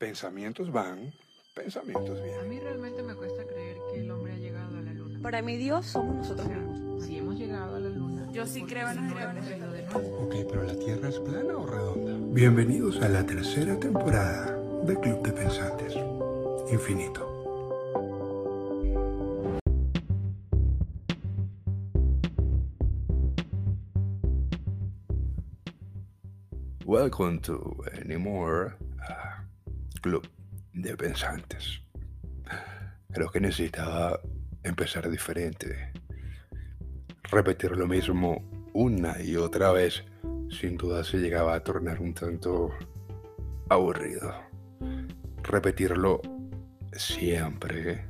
Pensamientos van, pensamientos A vienen. mí realmente me cuesta creer que el hombre ha llegado a la luna. Para mi Dios somos O nosotros mismos. si hemos llegado a la luna. Yo sí ¿por creo en los no. Ok, pero la Tierra es plana o redonda. Bienvenidos a la tercera temporada de Club de Pensantes. Infinito. Welcome to Anymore Club de Pensantes. Creo que necesitaba empezar diferente. Repetir lo mismo una y otra vez sin duda se llegaba a tornar un tanto aburrido. Repetirlo siempre.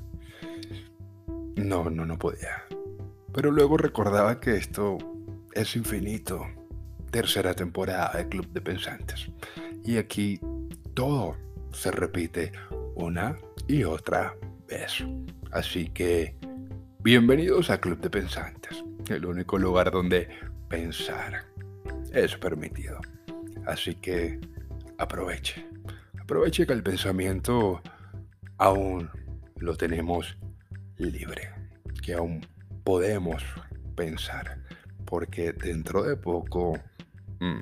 No, no, no podía. Pero luego recordaba que esto es infinito. Tercera temporada de Club de Pensantes. Y aquí todo se repite una y otra vez. Así que bienvenidos a Club de Pensantes, el único lugar donde pensar es permitido. Así que aproveche. Aproveche que el pensamiento aún lo tenemos libre, que aún podemos pensar, porque dentro de poco mm,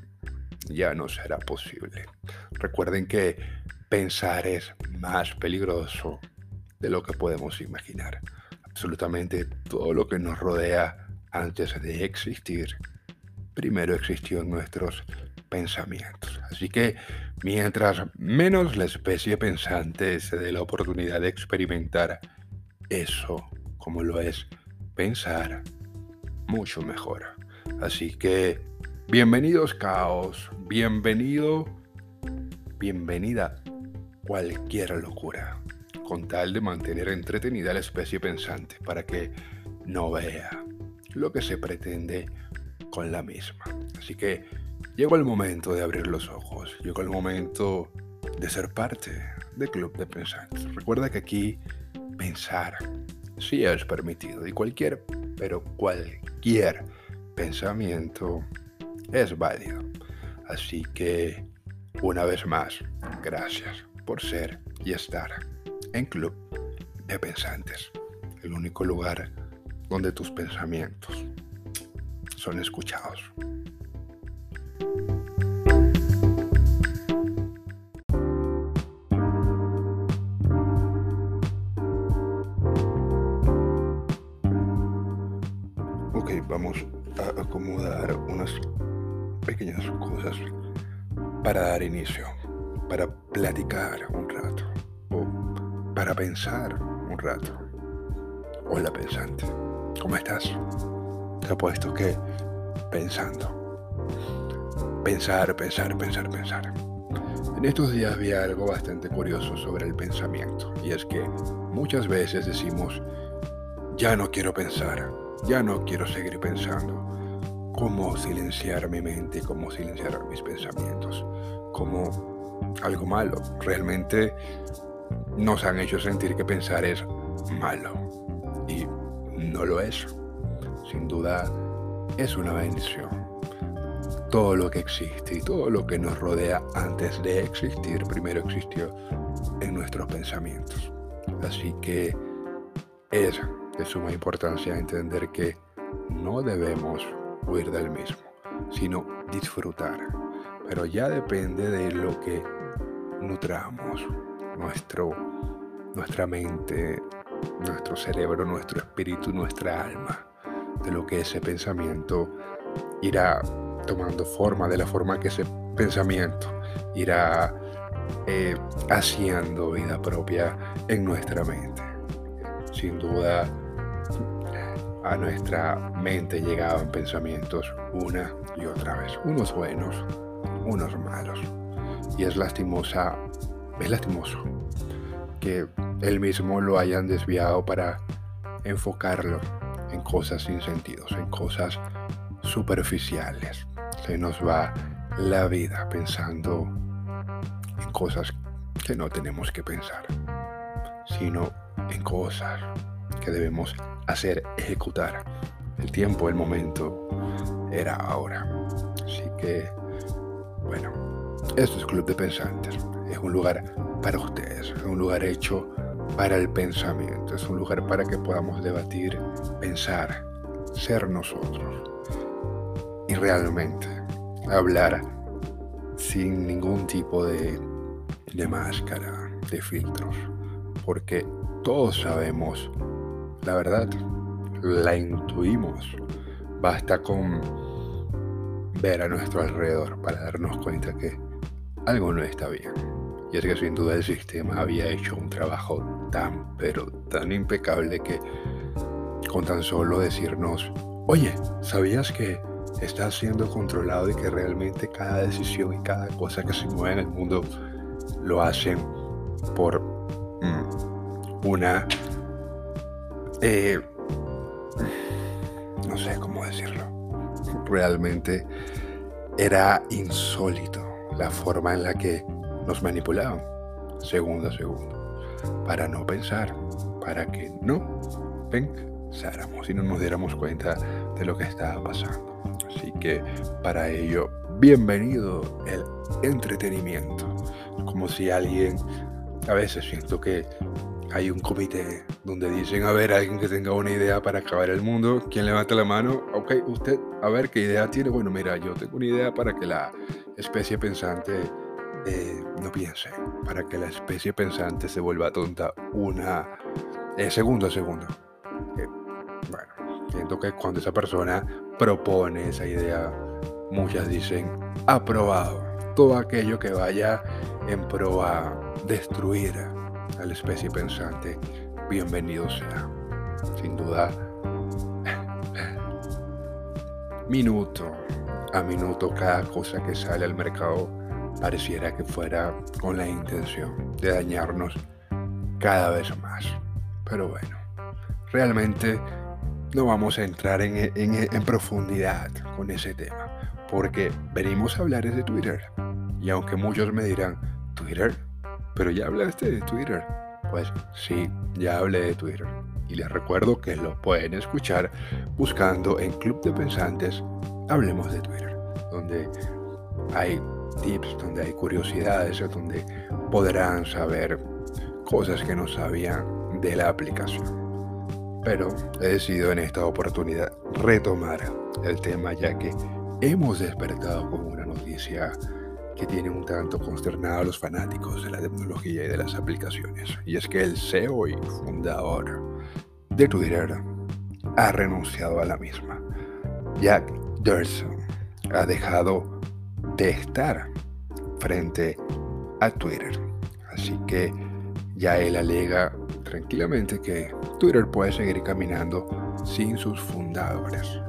ya no será posible. Recuerden que pensar es más peligroso de lo que podemos imaginar. Absolutamente todo lo que nos rodea antes de existir primero existió en nuestros pensamientos. Así que mientras menos la especie pensante se dé la oportunidad de experimentar eso como lo es pensar, mucho mejor. Así que bienvenidos caos, bienvenido, bienvenida cualquier locura, con tal de mantener entretenida a la especie pensante para que no vea lo que se pretende con la misma. Así que llegó el momento de abrir los ojos, llegó el momento de ser parte del Club de Pensantes. Recuerda que aquí pensar sí es permitido y cualquier, pero cualquier pensamiento es válido. Así que, una vez más, gracias por ser y estar en Club de Pensantes, el único lugar donde tus pensamientos son escuchados. Ok, vamos a acomodar unas pequeñas cosas para dar inicio, para platicar un rato o para pensar un rato. Hola pensante, ¿cómo estás? Te apuesto que pensando. Pensar, pensar, pensar, pensar. En estos días vi algo bastante curioso sobre el pensamiento y es que muchas veces decimos, ya no quiero pensar, ya no quiero seguir pensando. ¿Cómo silenciar mi mente? ¿Cómo silenciar mis pensamientos? Como algo malo. Realmente nos han hecho sentir que pensar es malo y no lo es. Sin duda es una bendición. Todo lo que existe y todo lo que nos rodea antes de existir, primero existió en nuestros pensamientos. Así que es de suma importancia entender que no debemos huir del mismo, sino disfrutar. Pero ya depende de lo que nutramos, nuestro, nuestra mente, nuestro cerebro, nuestro espíritu, nuestra alma, de lo que ese pensamiento irá tomando forma, de la forma que ese pensamiento irá eh, haciendo vida propia en nuestra mente. Sin duda, a nuestra mente llegaban pensamientos una y otra vez, unos buenos, unos malos. Y es lastimosa, es lastimoso que él mismo lo hayan desviado para enfocarlo en cosas sin sentidos, en cosas superficiales. Se nos va la vida pensando en cosas que no tenemos que pensar, sino en cosas que debemos hacer, ejecutar. El tiempo, el momento era ahora. Así que, bueno, esto es Club de Pensantes. Es un lugar para ustedes, es un lugar hecho para el pensamiento, es un lugar para que podamos debatir, pensar, ser nosotros y realmente hablar sin ningún tipo de, de máscara, de filtros, porque todos sabemos la verdad, la intuimos, basta con ver a nuestro alrededor para darnos cuenta que algo no está bien. Y es que sin duda el sistema había hecho un trabajo tan, pero tan impecable que con tan solo decirnos, oye, ¿sabías que estás siendo controlado y que realmente cada decisión y cada cosa que se mueve en el mundo lo hacen por mm, una... Eh, no sé cómo decirlo. Realmente era insólito la forma en la que nos manipulaban, segundo a segundo, para no pensar, para que no pensáramos y no nos diéramos cuenta de lo que estaba pasando. Así que para ello, bienvenido el entretenimiento. Como si alguien, a veces siento que hay un comité donde dicen, a ver, alguien que tenga una idea para acabar el mundo, ¿quién levanta la mano? Ok, usted, a ver, ¿qué idea tiene? Bueno, mira, yo tengo una idea para que la especie pensante eh, no piense, para que la especie pensante se vuelva tonta una eh, segundo segundo. Bueno, siento que cuando esa persona propone esa idea, muchas dicen, aprobado. Todo aquello que vaya en pro a destruir a la especie pensante, bienvenido sea. Sin duda, minuto a minuto cada cosa que sale al mercado pareciera que fuera con la intención de dañarnos cada vez más. Pero bueno, realmente no vamos a entrar en, en, profundidad con ese tema, porque venimos a hablar de Twitter. Y aunque muchos me dirán, Twitter, pero ya hablaste de Twitter. Pues sí, ya hablé de Twitter. Y les recuerdo que lo pueden escuchar buscando en Club de Pensantes Hablemos de Twitter, donde hay tips, donde hay curiosidades, donde podrán saber cosas que no sabían de la aplicación. Pero he decidido en esta oportunidad retomar el tema ya que hemos despertado con una noticia que tiene un tanto consternado a los fanáticos de la tecnología y de las aplicaciones. Y es que el CEO y fundador de Twitter ha renunciado a la misma. Jack Dorsey ha dejado de estar frente a Twitter. Así que ya él alega tranquilamente que Twitter puede seguir caminando sin sus fundadores.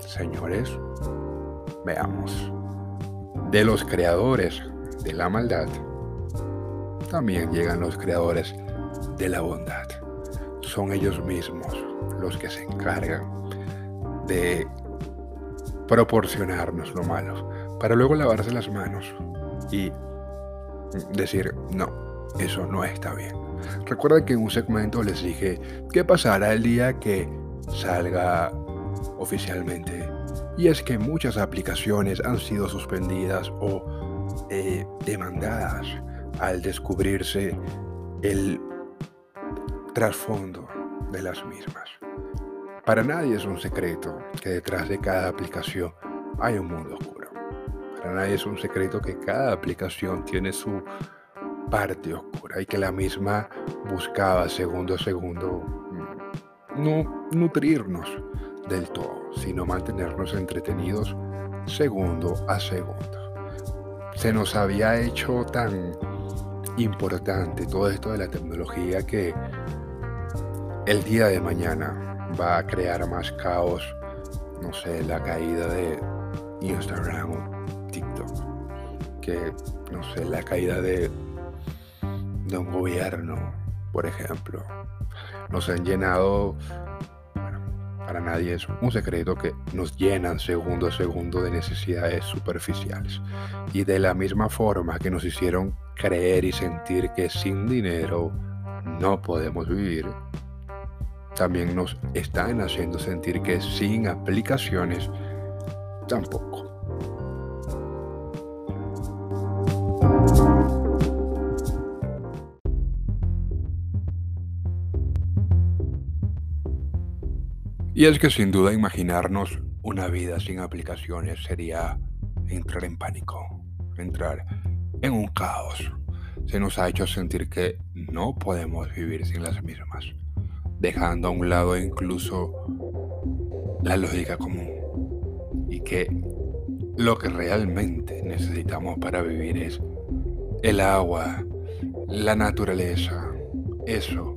Señores, veamos. De los creadores de la maldad, también llegan los creadores de la bondad. Son ellos mismos los que se encargan de proporcionarnos lo malo, para luego lavarse las manos y decir, no, eso no está bien. Recuerda que en un segmento les dije qué pasará el día que salga oficialmente. Y es que muchas aplicaciones han sido suspendidas o eh, demandadas al descubrirse el trasfondo de las mismas. Para nadie es un secreto que detrás de cada aplicación hay un mundo oscuro. Para nadie es un secreto que cada aplicación tiene su parte oscura y que la misma buscaba segundo a segundo mm, no nutrirnos del todo, sino mantenernos entretenidos segundo a segundo. Se nos había hecho tan importante todo esto de la tecnología que el día de mañana va a crear más caos, no sé, la caída de Instagram o TikTok, que, no sé, la caída de, de un gobierno, por ejemplo. Nos han llenado, para nadie es un secreto que nos llenan segundo a segundo de necesidades superficiales. Y de la misma forma que nos hicieron creer y sentir que sin dinero no podemos vivir, también nos están haciendo sentir que sin aplicaciones tampoco. Y es que sin duda imaginarnos una vida sin aplicaciones sería entrar en pánico, entrar en un caos. Se nos ha hecho sentir que no podemos vivir sin las mismas, dejando a un lado incluso la lógica común y que lo que realmente necesitamos para vivir es el agua, la naturaleza, eso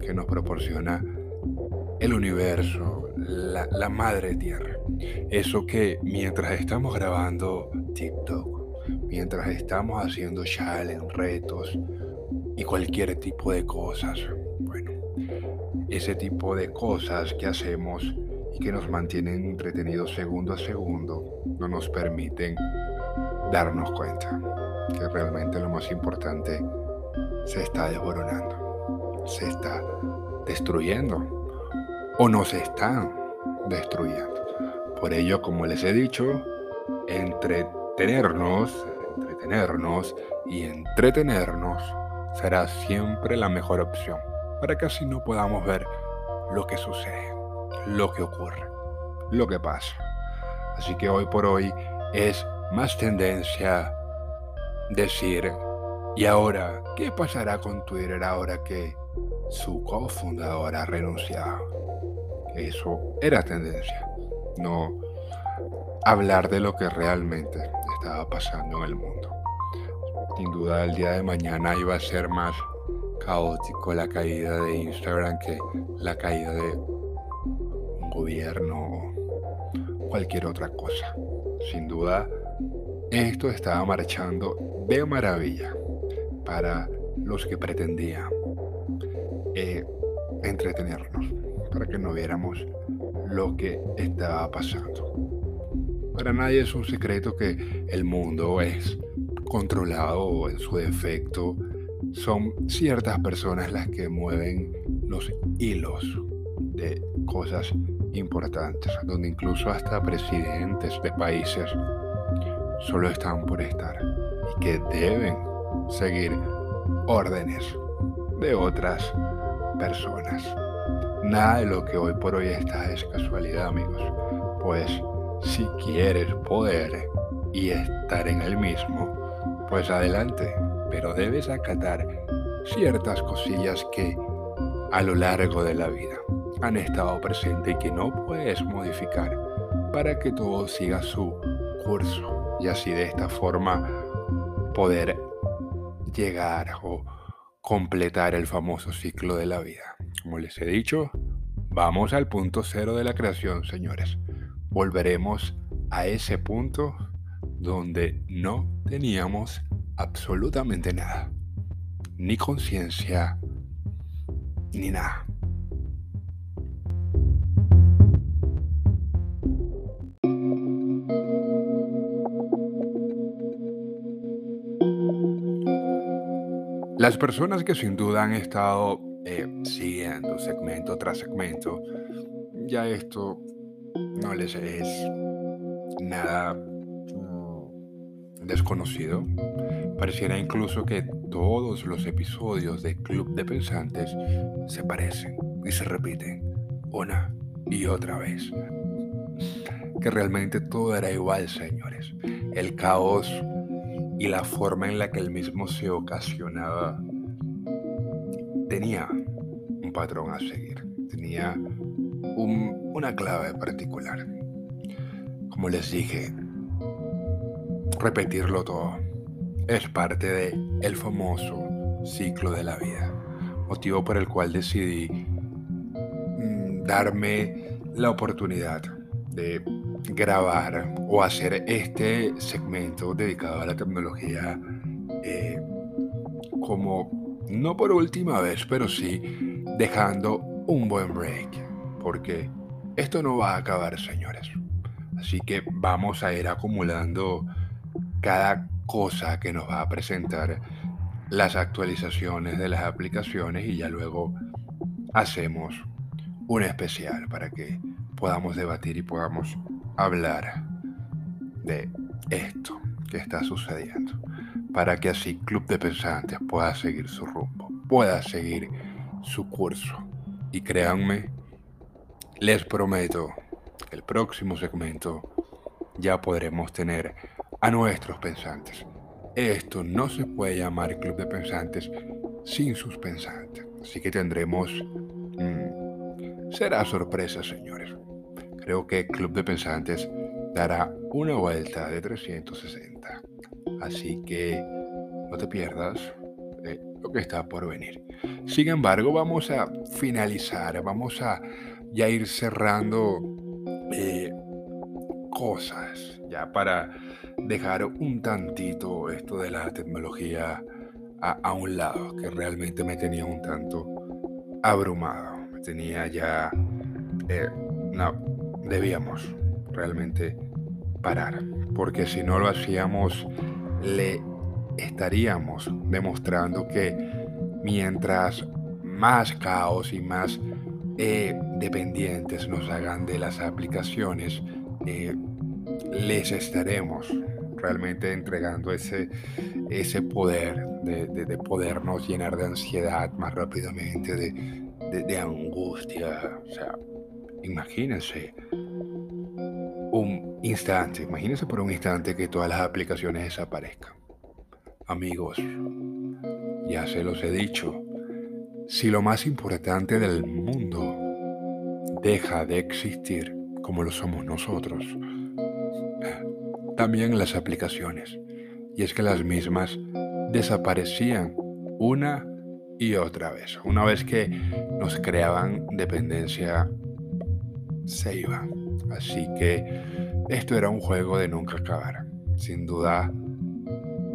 que nos proporciona el universo, la, madre tierra. Eso que mientras estamos grabando TikTok, mientras estamos haciendo challenge, retos y cualquier tipo de cosas, bueno, ese tipo de cosas que hacemos y que nos mantienen entretenidos segundo a segundo, no nos permiten darnos cuenta que realmente lo más importante se está desboronando, se está destruyendo o nos están destruyendo. Por ello, como les he dicho, entretenernos, entretenernos y entretenernos será siempre la mejor opción para que así no podamos ver lo que sucede, lo que ocurre, lo que pasa. Así que hoy por hoy es más tendencia decir, ¿y ahora qué pasará con Twitter ahora que su cofundador ha renunciado? Eso era tendencia, no hablar de lo que realmente estaba pasando en el mundo. Sin duda el día de mañana iba a ser más caótico la caída de Instagram que la caída de un gobierno o cualquier otra cosa. Sin duda, esto estaba marchando de maravilla para los que pretendían eh, entretenernos, para que no viéramos lo que estaba pasando. Para nadie es un secreto que el mundo es controlado en su defecto son ciertas personas las que mueven los hilos de cosas importantes, donde incluso hasta presidentes de países solo están por estar y que deben seguir órdenes de otras personas. Nada de lo que hoy por hoy está es casualidad, amigos, pues si quieres poder y estar en el mismo, pues adelante, pero debes acatar ciertas cosillas que a lo largo de la vida han estado presentes y que no puedes modificar para que todo siga su curso y así de esta forma poder llegar o completar el famoso ciclo de la vida. Como les he dicho, vamos al punto cero de la creación, señores. Volveremos a ese punto donde no teníamos absolutamente nada. Ni conciencia, ni nada. Las personas que sin duda han estado eh, siguiendo segmento tras segmento, ya esto no les es nada desconocido. Pareciera incluso que todos los episodios de Club de Pensantes se parecen y se repiten una y otra vez. Que realmente todo era igual, señores. El caos y la forma en la que el mismo se ocasionaba tenía un patrón a seguir, tenía una clave particular. Como les dije, repetirlo todo. Es parte de el famoso ciclo de la vida, motivo por el cual decidí mm, darme la oportunidad de grabar o hacer este segmento dedicado a la tecnología eh, como no por última vez, pero sí dejando un buen break, porque esto no va a acabar, señores. Así que vamos a ir acumulando cada cosa que nos va a presentar las actualizaciones de las aplicaciones y ya luego hacemos un especial para que podamos debatir y podamos hablar de esto que está sucediendo para que así Club de Pensantes pueda seguir su rumbo, pueda seguir su curso. Y créanme les prometo que el próximo segmento ya podremos tener a nuestros pensantes. Esto no se puede llamar Club de Pensantes sin sus pensantes. Así que tendremos... Mm, será sorpresa, señores. Creo que Club de Pensantes dará una vuelta de 360. Así que no te pierdas lo que está por venir. Sin embargo, vamos a finalizar, vamos a ya ir cerrando eh, cosas, ya para dejar un tantito esto de la tecnología a, un lado, que realmente me tenía un tanto abrumado. Me tenía ya... Eh, no, debíamos realmente parar, porque si no lo hacíamos, le estaríamos demostrando que mientras más caos y más eh, dependientes nos hagan de las aplicaciones, eh, les estaremos realmente entregando ese, ese poder de, podernos llenar de ansiedad más rápidamente, de, de angustia. Imagínense un instante, imagínense por un instante que todas las aplicaciones desaparezcan. Amigos, ya se los he dicho, si lo más importante del mundo deja de existir como lo somos nosotros, también las aplicaciones, y es que las mismas desaparecían una y otra vez. Una vez que nos creaban dependencia, se iban. Así que esto era un juego de nunca acabar. Sin duda,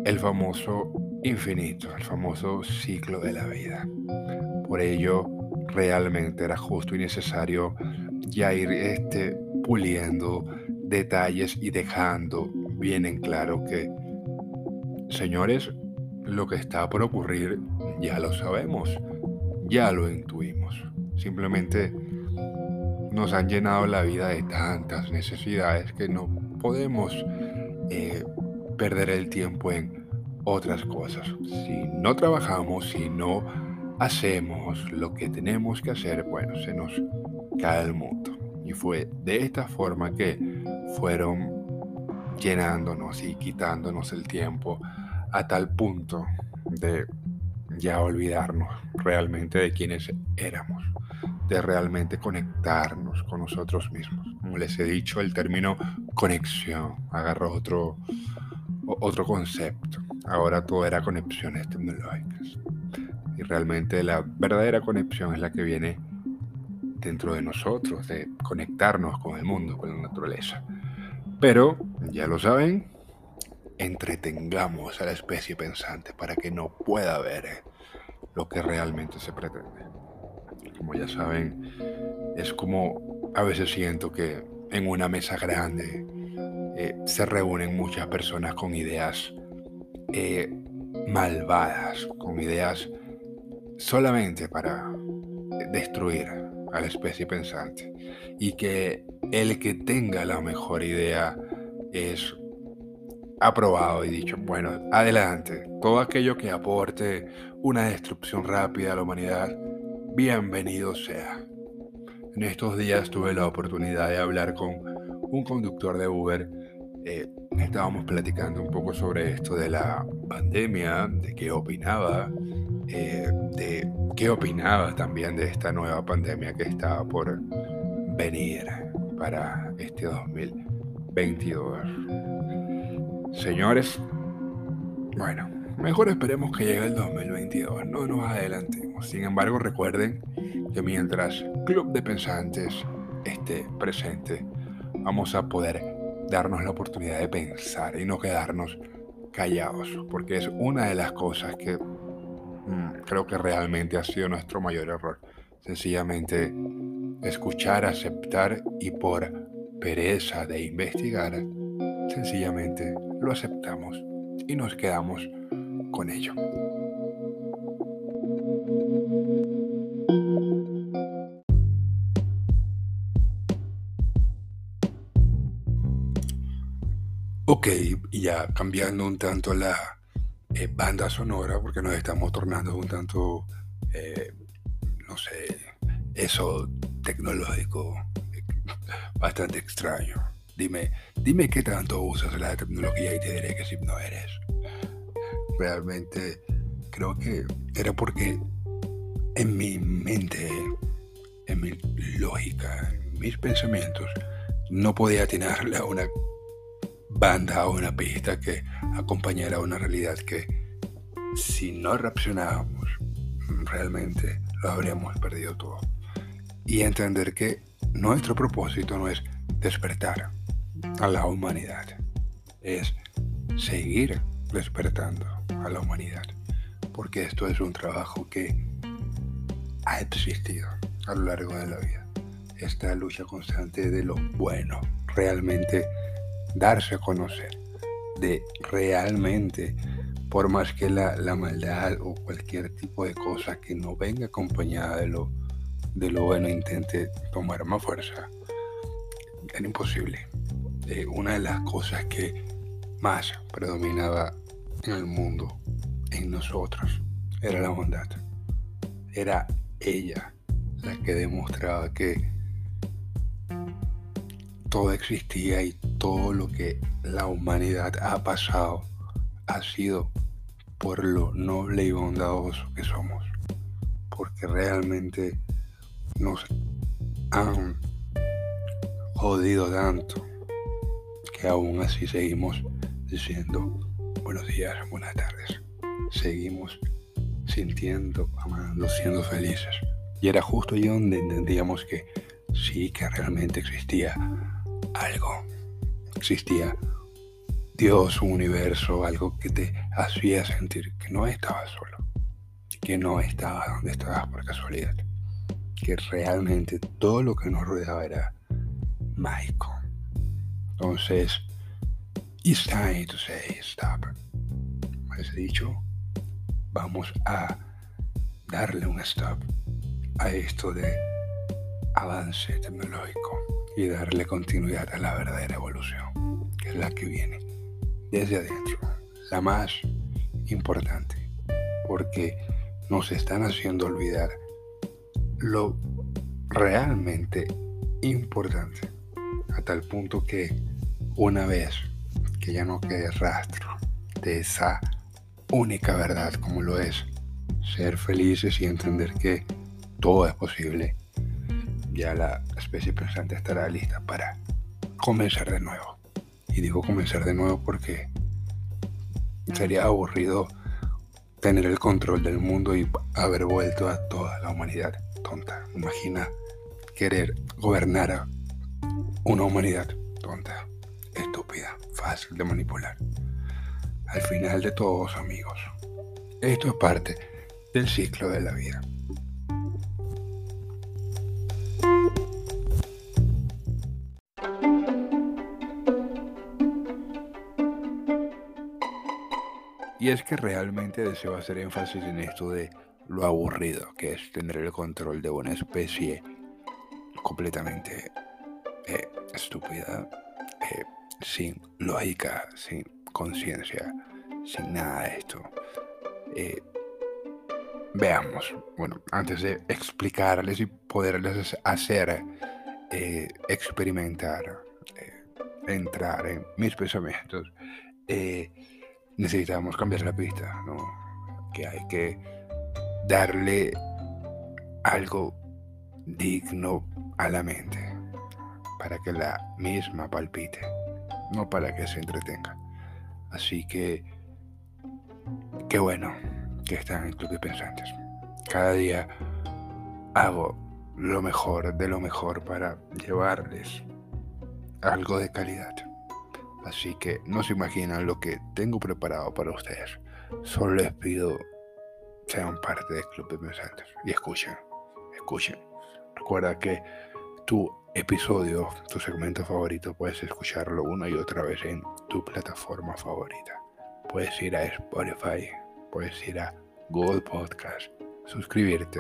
el famoso infinito, el famoso ciclo de la vida. Por ello, realmente era justo y necesario ya ir este, puliendo detalles y dejando bien en claro que, señores, lo que está por ocurrir ya lo sabemos, ya lo intuimos. Simplemente nos han llenado la vida de tantas necesidades que no podemos eh, perder el tiempo en otras cosas. Si no trabajamos, si no hacemos lo que tenemos que hacer, bueno, se nos cae el mundo. Y fue de esta forma que fueron llenándonos y quitándonos el tiempo a tal punto de ya olvidarnos realmente de quienes éramos, de realmente conectarnos con nosotros mismos. Como les he dicho, el término conexión agarró otro, otro concepto. Ahora todo era conexiones tecnológicas. Y realmente la verdadera conexión es la que viene dentro de nosotros, de conectarnos con el mundo, con la naturaleza. Pero, ya lo saben, entretengamos a la especie pensante para que no pueda ver lo que realmente se pretende. Como ya saben, es como a veces siento que en una mesa grande eh, se reúnen muchas personas con ideas eh, malvadas, con ideas solamente para destruir a la especie pensante. Y que el que tenga la mejor idea es aprobado y dicho, bueno, adelante, todo aquello que aporte una destrucción rápida a la humanidad, bienvenido sea. En estos días tuve la oportunidad de hablar con un conductor de Uber eh, estábamos platicando un poco sobre esto de la pandemia, de qué opinaba, eh, de qué opinaba también de esta nueva pandemia que estaba por venir para este 2022. Señores, bueno, mejor esperemos que llegue el 2022, no nos adelantemos. Sin embargo, recuerden que mientras Club de Pensantes esté presente, vamos a poder darnos la oportunidad de pensar y no quedarnos callados, porque es una de las cosas que mm, creo que realmente ha sido nuestro mayor error. Sencillamente escuchar, aceptar y por pereza de investigar, sencillamente lo aceptamos y nos quedamos con ello. Ok, ya cambiando un tanto la eh, banda sonora, porque nos estamos tornando un tanto, eh, no sé, eso tecnológico, bastante extraño. Dime, dime qué tanto usas la tecnología y te diré que si no eres. Realmente creo que era porque en mi mente, en mi lógica, en mis pensamientos, no podía atinarle a una banda o una pista que acompañara una realidad que si no reaccionábamos realmente lo habríamos perdido todo. Y entender que nuestro propósito no es despertar a la humanidad, es seguir despertando a la humanidad, porque esto es un trabajo que ha existido a lo largo de la vida. Esta lucha constante de lo bueno, realmente darse a conocer, de realmente, por más que la, maldad o cualquier tipo de cosa que no venga acompañada de lo, de lo bueno intente tomar más fuerza, era imposible. Eh, una de las cosas que más predominaba en el mundo, en nosotros, era la bondad. Era ella la que demostraba que todo existía y todo lo que la humanidad ha pasado ha sido por lo noble y bondadoso que somos. Porque realmente nos han jodido tanto que aún así seguimos diciendo buenos días, buenas tardes. Seguimos sintiendo, amando, siendo felices. Y era justo allí donde entendíamos que sí, que realmente existía algo. Existía Dios, un universo, algo que te hacía sentir que no estabas solo, que no estabas donde estabas por casualidad, que realmente todo lo que nos rodeaba era mágico. Entonces, it's time to say stop. Has dicho, vamos a darle un stop a esto de avance tecnológico y darle continuidad a la verdadera evolución, que es la que viene desde adentro, la más importante, porque nos están haciendo olvidar lo realmente importante, a tal punto que una vez que ya no quede rastro de esa única verdad como lo es ser felices y entender que todo es posible, ya la especie pensante estará lista para comenzar de nuevo. Y digo comenzar de nuevo porque sería aburrido tener el control del mundo y haber vuelto a toda la humanidad tonta. Imagina querer gobernar a una humanidad tonta, estúpida, fácil de manipular. Al final de todos, amigos, esto es parte del ciclo de la vida. Y es que realmente deseo hacer énfasis en esto de lo aburrido que es tener el control de una especie completamente eh, estúpida, eh, sin lógica, sin conciencia, sin nada de esto. Eh, veamos, bueno, antes de explicarles y poderles hacer experimentar, entrar en mis pensamientos, necesitamos cambiar la pista, ¿no? Que hay que darle algo digno a la mente para que la misma palpite, no para que se entretenga. Así que, qué bueno que están en el Club de Pensantes. Cada día hago lo mejor de lo mejor para llevarles algo de calidad. Así que no se imaginan lo que tengo preparado para ustedes. Solo les pido sean parte del Club de Pensantes y escuchen, escuchen. Recuerda que tu episodio, tu segmento favorito, puedes escucharlo una y otra vez en tu plataforma favorita. Puedes ir a Spotify, puedes ir a Google Podcast, suscribirte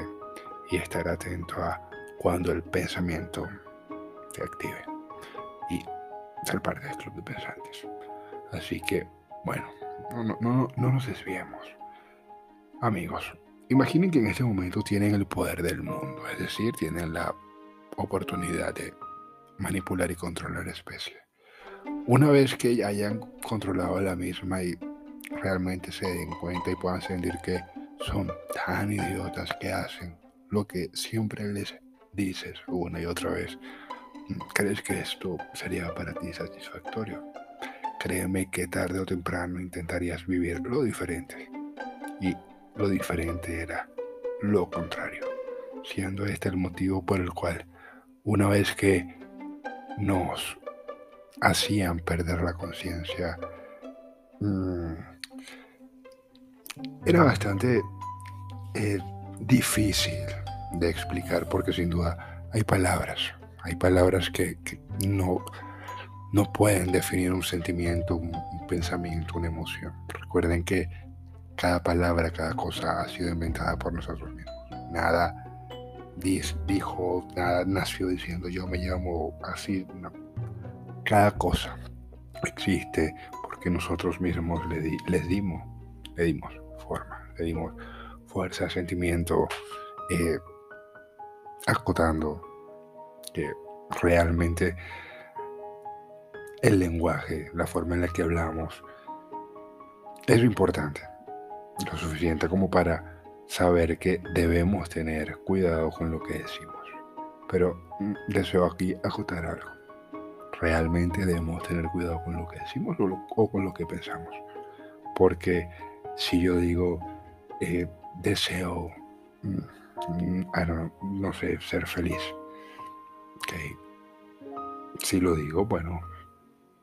y estar atento a cuando el pensamiento se active. Y ser parte del club de pensantes. Así que, bueno, no, no, no nos desviemos. Amigos, imaginen que en este momento tienen el poder del mundo, es decir, tienen la oportunidad de manipular y controlar la especie. Una vez que ya hayan controlado la misma y realmente se den cuenta y puedan sentir que son tan idiotas que hacen lo que siempre les dices una y otra vez, ¿crees que esto sería para ti satisfactorio? Créeme que tarde o temprano intentarías vivir lo diferente. Y lo diferente era lo contrario, siendo este el motivo por el cual una vez que nos hacían perder la conciencia, mm, era bastante eh, difícil de explicar porque sin duda hay palabras, hay palabras que, no, no pueden definir un sentimiento, un, pensamiento, una emoción. Recuerden que cada palabra, cada cosa ha sido inventada por nosotros mismos. Nada dijo, nació diciendo yo me llamo así. Cada cosa existe porque nosotros mismos le les dimos, le dimos forma, le dimos fuerza, sentimiento, eh, acotando que realmente el lenguaje, la forma en la que hablamos, es importante, lo suficiente como para saber que debemos tener cuidado con lo que decimos. Pero mm, deseo aquí acotar algo. Realmente debemos tener cuidado con lo que decimos o, con lo que pensamos. Porque si yo digo, eh, deseo, mm, no sé, ser feliz. Si lo digo, bueno,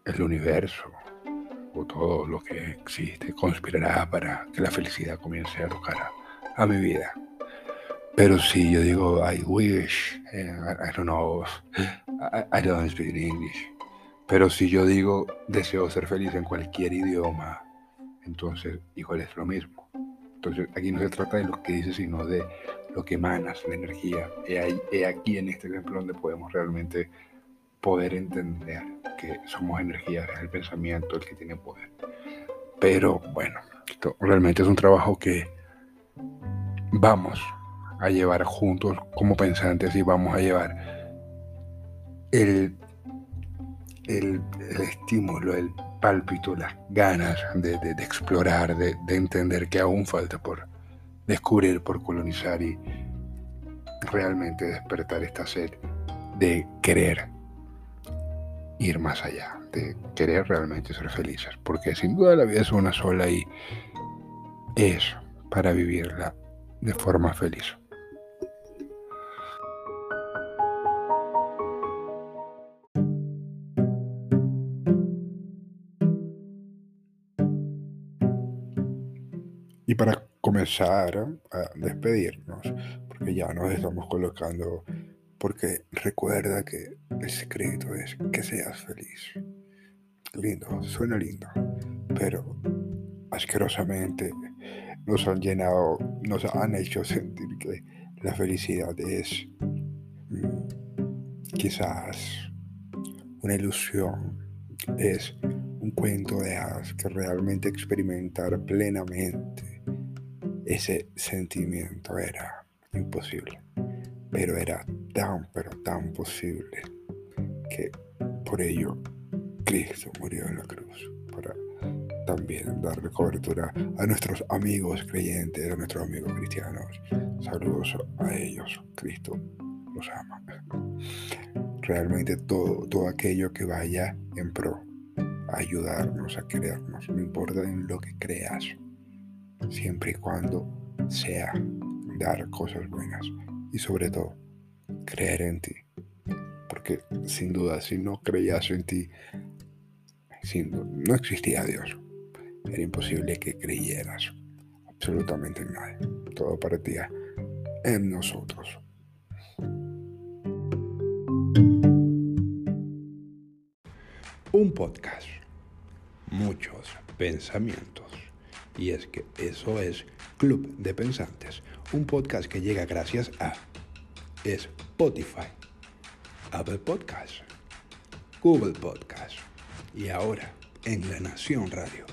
el universo o todo lo que existe conspirará para que la felicidad comience a tocar a, mi vida. Pero si yo digo, I wish, eh, I, don't know, I, don't speak English. Pero si yo digo, deseo ser feliz en cualquier idioma, entonces, igual es lo mismo. Entonces, aquí no se trata de lo que dices, sino de lo que emanas, la energía. He aquí en este ejemplo donde podemos realmente poder entender que somos energía, es el pensamiento el que tiene poder. Pero bueno, esto realmente es un trabajo que vamos a llevar juntos como pensantes y vamos a llevar el, el, estímulo, el pálpito, las ganas de, explorar, de, entender que aún falta por descubrir, por colonizar y realmente despertar esta sed de querer ir más allá, de querer realmente ser felices, porque sin duda la vida es una sola y es para vivirla de forma feliz. Y para comenzar a despedirnos, porque ya nos estamos colocando, porque recuerda que el secreto es que seas feliz. Lindo, suena lindo, pero asquerosamente nos han llenado, nos han hecho sentir que la felicidad es mm, quizás una ilusión, es un cuento de hadas que realmente experimentar plenamente ese sentimiento era imposible, pero era tan, pero tan posible que por ello Cristo murió en la cruz también darle cobertura a nuestros amigos creyentes, a nuestros amigos cristianos. Saludos a ellos, Cristo los ama. Realmente todo, todo aquello que vaya en pro, ayudarnos, a querernos, no importa en lo que creas, siempre y cuando sea dar cosas buenas y sobre todo creer en ti. Porque sin duda, si no creías en ti, no existía Dios. Era imposible que creyeras absolutamente en nadie. Todo partía en nosotros. Un podcast. Muchos pensamientos. Y es que eso es Club de Pensantes, un podcast que llega gracias a Spotify, Apple Podcast, Google Podcast y ahora en La Nación Radio.